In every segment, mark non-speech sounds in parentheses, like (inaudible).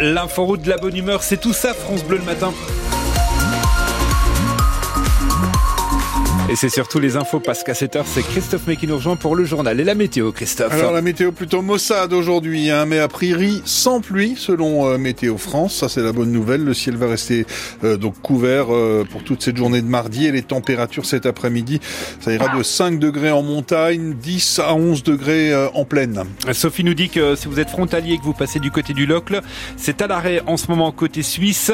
L'inforoute de la bonne humeur, c'est tout ça, France Bleu le matin. Et c'est surtout les infos parce qu'à cette heure, c'est Christophe Mé qui nous rejoint pour le journal. Et la météo, Christophe Alors la météo plutôt maussade aujourd'hui, hein, mais a priori sans pluie selon euh, Météo France. Ça c'est la bonne nouvelle. Le ciel va rester euh, donc couvert euh, pour toute cette journée de mardi et les températures cet après-midi, ça ira de 5 degrés en montagne, 10 à 11 degrés en plaine. Sophie nous dit que si vous êtes frontalier et que vous passez du côté du Locle, c'est à l'arrêt en ce moment côté suisse.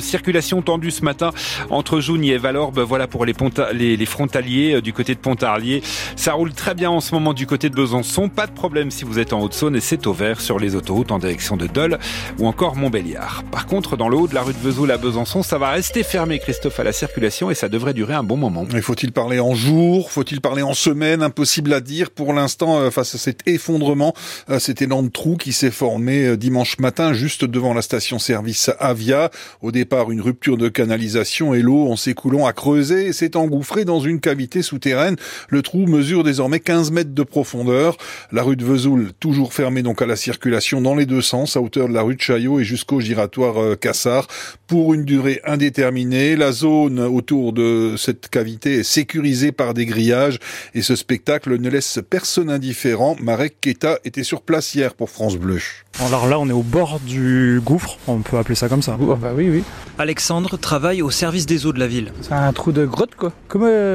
circulation tendue ce matin entre Jougny et Valorbe. Voilà pour les, les, les frontalier euh, du côté de Pontarlier. Ça roule très bien en ce moment du côté de Besançon. Pas de problème si vous êtes en Haute-Saône et c'est au vert sur les autoroutes en direction de Dole ou encore Montbéliard. Par contre, dans le haut de la rue de Vesoul à Besançon, ça va rester fermé, Christophe, à la circulation et ça devrait durer un bon moment. Mais faut-il parler en jour? Faut-il parler en semaine? Impossible à dire. Pour l'instant, euh, face à cet effondrement, euh, cet de trou qui s'est formé dimanche matin juste devant la station-service Avia. Au départ, une rupture de canalisation et l'eau en s'écoulant a creusé et s'est engouffrée dans une cavité souterraine. Le trou mesure désormais 15 mètres de profondeur. La rue de Vesoul, toujours fermée donc à la circulation dans les deux sens, à hauteur de la rue de Chaillot et jusqu'au giratoire euh, Cassard, pour une durée indéterminée. La zone autour de cette cavité est sécurisée par des grillages et ce spectacle ne laisse personne indifférent. Marek Keta était sur place hier pour France Bleu. Alors là, on est au bord du gouffre, on peut appeler ça comme ça. bah oui, oui. Alexandre travaille au service des eaux de la ville. C'est un trou de grotte, quoi. Comme euh,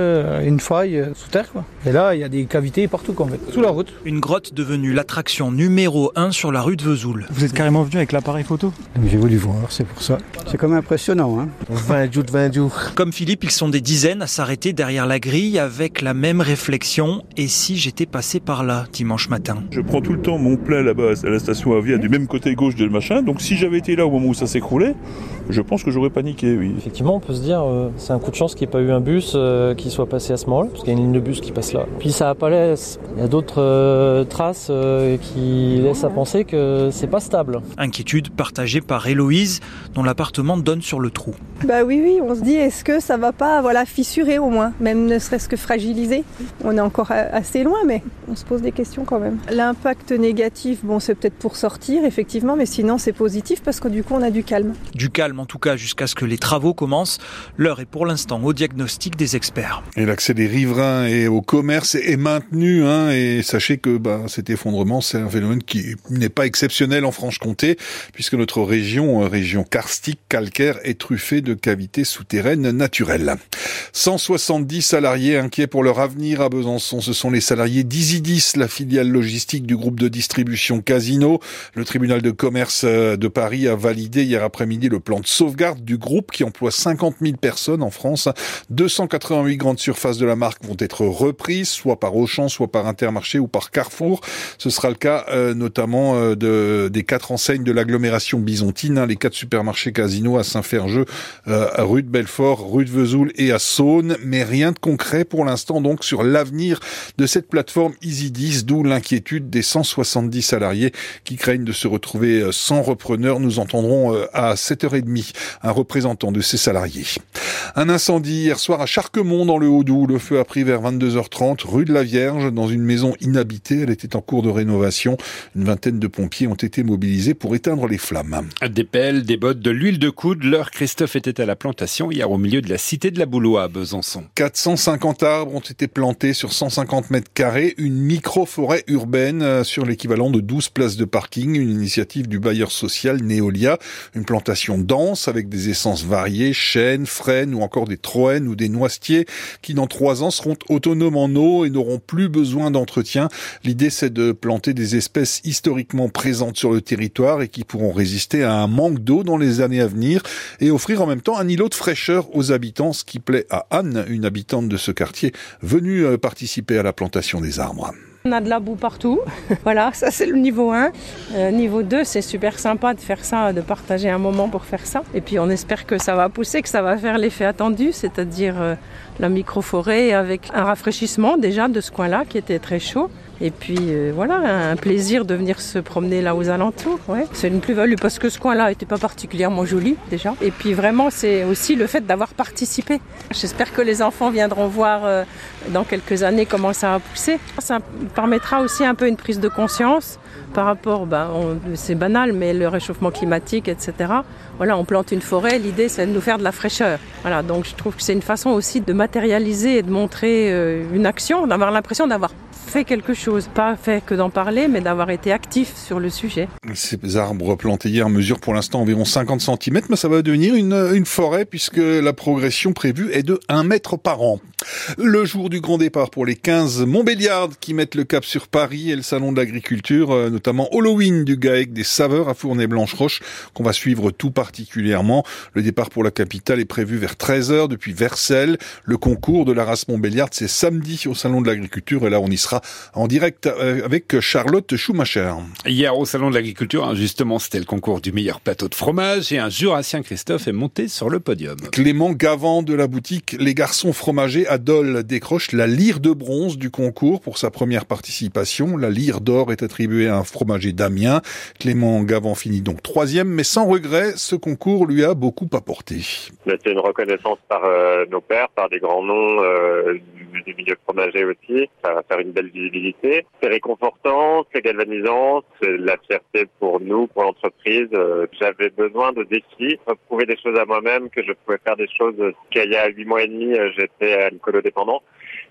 une faille euh, sous terre, quoi. Et là, il y a des cavités partout, quoi, en fait. Sous la route. Une grotte devenue l'attraction numéro 1 sur la rue de Vesoul. Vous êtes carrément venu avec l'appareil photo? J'ai voulu voir, c'est pour ça. C'est quand même impressionnant, hein. 20 jours, 20 jours. Comme Philippe, ils sont des dizaines à s'arrêter derrière la grille avec la même réflexion. Et si j'étais passé par là dimanche matin? Je prends tout le temps mon plein là-bas à la station Avia du même côté gauche de machin. Donc si j'avais été là au moment où ça s'écroulait, je pense que j'aurais paniqué, oui. Effectivement, on peut se dire, euh, c'est un coup de chance qu'il n'y ait pas eu un bus euh, qui soit passé à ce moment-là, parce qu'il y a une ligne de bus qui passe là. Puis ça a pas l'air, il y a d'autres euh, traces qui laissent à penser que c'est pas stable. Inquiétude partagée par Héloïse, dont l'appartement donne sur le trou. Bah oui, oui, on se dit, est-ce que ça va pas, voilà, fissurer au moins, même ne serait-ce que fragiliser? On est encore assez loin, mais on se pose des questions quand même. L'impact négatif, bon, c'est peut-être pour sortir, effectivement, mais sinon c'est positif parce que du coup on a du calme. Du calme en tout cas jusqu'à ce que les travaux commencent. L'heure est pour l'instant au diagnostic des experts. Et l'accès des riverains et au commerce est maintenu. Hein, et sachez que bah, cet effondrement, c'est un phénomène qui n'est pas exceptionnel en Franche-Comté, puisque notre région, euh, région karstique, calcaire, est truffée de cavités souterraines naturelles. 170 salariés inquiets pour leur avenir à Besançon. Ce sont les salariés d'Isidis, la filiale logistique du groupe de distribution Casino. Le tribunal de commerce euh, de Paris a validé hier après-midi le plan de sauvegarde du groupe qui emploie 50 000 personnes en France. 288 grandes surfaces de la marque vont être reprises, soit par Auchan, soit par Intermarché ou par Carrefour. Ce sera le cas euh, notamment euh, de, des quatre enseignes de l'agglomération bisontine, hein, les quatre supermarchés Casino à Saint-Ferjeux, à rue de Belfort, rue de Vesoul et à Mais rien de concret pour l'instant donc sur l'avenir de cette plateforme Easy10, d'où l'inquiétude des 170 salariés qui craignent de se retrouver sans repreneur. Nous entendrons à 7h30 un représentant de ces salariés. Un incendie hier soir à Charquemont dans le Haut-Doubs. Le feu a pris vers 22h30 rue de la Vierge dans une maison inhabitée. Elle était en cours de rénovation. Une vingtaine de pompiers ont été mobilisés pour éteindre les flammes. Des pelles, des bottes, de l'huile de coude. L'heure Christophe était à la plantation hier au milieu de la cité de la Boulois Besançon. 450 arbres ont été plantés sur 150 mètres carrés. Une micro-forêt urbaine euh, sur l'équivalent de 12 places de parking. Une initiative du bailleur social Neolia. Une plantation dense avec des essences variées, chênes, frênes ou encore des troènes ou des noisetiers qui dans trois ans seront autonomes en eau et n'auront plus besoin d'entretien. L'idée c'est de planter des espèces historiquement présentes sur le territoire et qui pourront résister à un manque d'eau dans les années à venir et offrir en même temps un îlot de fraîcheur aux habitants, ce qui plaît à Anne, une habitante de ce quartier, venue euh, participer à la plantation des arbres. On a de la boue partout. (laughs) voilà, ça c'est le niveau 1. Euh, niveau 2, c'est super sympa de faire ça, de partager un moment pour faire ça. Et puis on espère que ça va pousser, que ça va faire l'effet attendu, c'est-à-dire euh, la micro-forêt avec un rafraîchissement déjà de ce coin-là qui était très chaud. Et puis euh, voilà, un plaisir de venir se promener là aux alentours. C'est une plus-value parce que ce coin-là n'était pas particulièrement joli déjà. Et puis vraiment, c'est aussi le fait d'avoir participé. J'espère que les enfants viendront voir euh, dans quelques années comment ça va pousser. Ça permettra aussi un peu une prise de conscience par rapport, ben, c'est banal, mais le réchauffement climatique, etc. Voilà, on plante une forêt, l'idée c'est de nous faire de la fraîcheur. Voilà, donc je trouve que c'est une façon aussi de matérialiser et de montrer euh, une action, d'avoir l'impression d'avoir fait quelque chose, pas fait que d'en parler, mais d'avoir été actif sur le sujet. Ces arbres plantés hier mesurent pour l'instant environ 50 cm, mais ça va devenir une, forêt puisque la progression prévue est de 1 mètre par an. Le jour du grand départ pour les 15 Montbéliardes qui mettent le cap sur Paris et le salon de l'agriculture, euh, notamment Halloween du GAEC des saveurs à Fournay-Blanche-Roche, qu'on va suivre tout particulièrement. Le départ pour la capitale est prévu vers 13h depuis Versailles. Le concours de la race Montbéliarde, c'est samedi au salon de l'agriculture et là on y sera en direct euh, avec Charlotte Schumacher. Hier au salon de l'agriculture, hein, justement, c'était le concours du meilleur plateau de fromage et un jurassien Christophe est monté sur le podium. Clément Gavant de la boutique Les Garçons Fromagers à Dole décroche la lyre de bronze du concours pour sa première participation. La lyre d'or est attribuée à un fromager d'Amiens. Clément Gavant finit donc troisième, mais sans regret, ce concours lui a beaucoup apporté. C'est une reconnaissance par euh, nos pères, par des grands noms euh, du milieu fromager aussi. Ça va faire une belle C'est réconfortant, c'est galvanisant, c'est la fierté pour nous, pour l'entreprise. Euh, j'avais besoin de défis, prouver des choses à moi-même, que je pouvais faire des choses qu'il y a huit mois et demi, euh, j'étais alcoolo-dépendant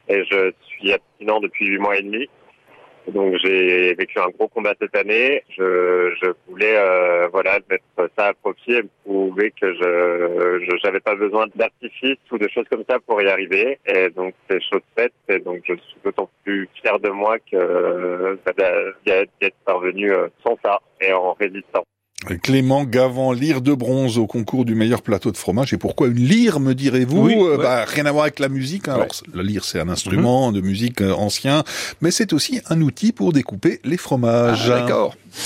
et je suis abstinent depuis huit mois et demi. Donc j'ai vécu un gros combat cette année. Je, je voulais euh, voilà mettre ça à profit et prouver que je j'avais pas besoin d'artifice ou de choses comme ça pour y arriver. Et donc c'est chose faite. Et donc je suis d'autant plus fier de moi que d'y être parvenu euh, sans ça et en résistant. Clément Gavant, lyre de bronze au concours du meilleur plateau de fromage. Et pourquoi une lyre, me direz-vous euh, bah, Rien à voir avec la musique. Hein. Alors, la lyre, c'est un instrument de musique euh, ancien, mais c'est aussi un outil pour découper les fromages. Ah, D'accord.